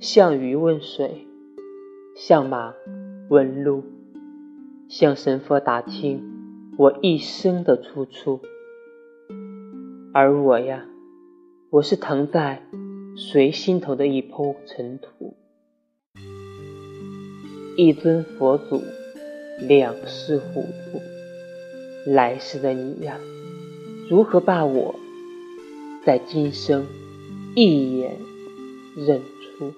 向鱼问水，向马问路，向神佛打听我一生的出处。而我呀，我是腾在谁心头的一抔尘土。一尊佛祖，两世糊涂。来世的你呀，如何把我在今生一眼认不？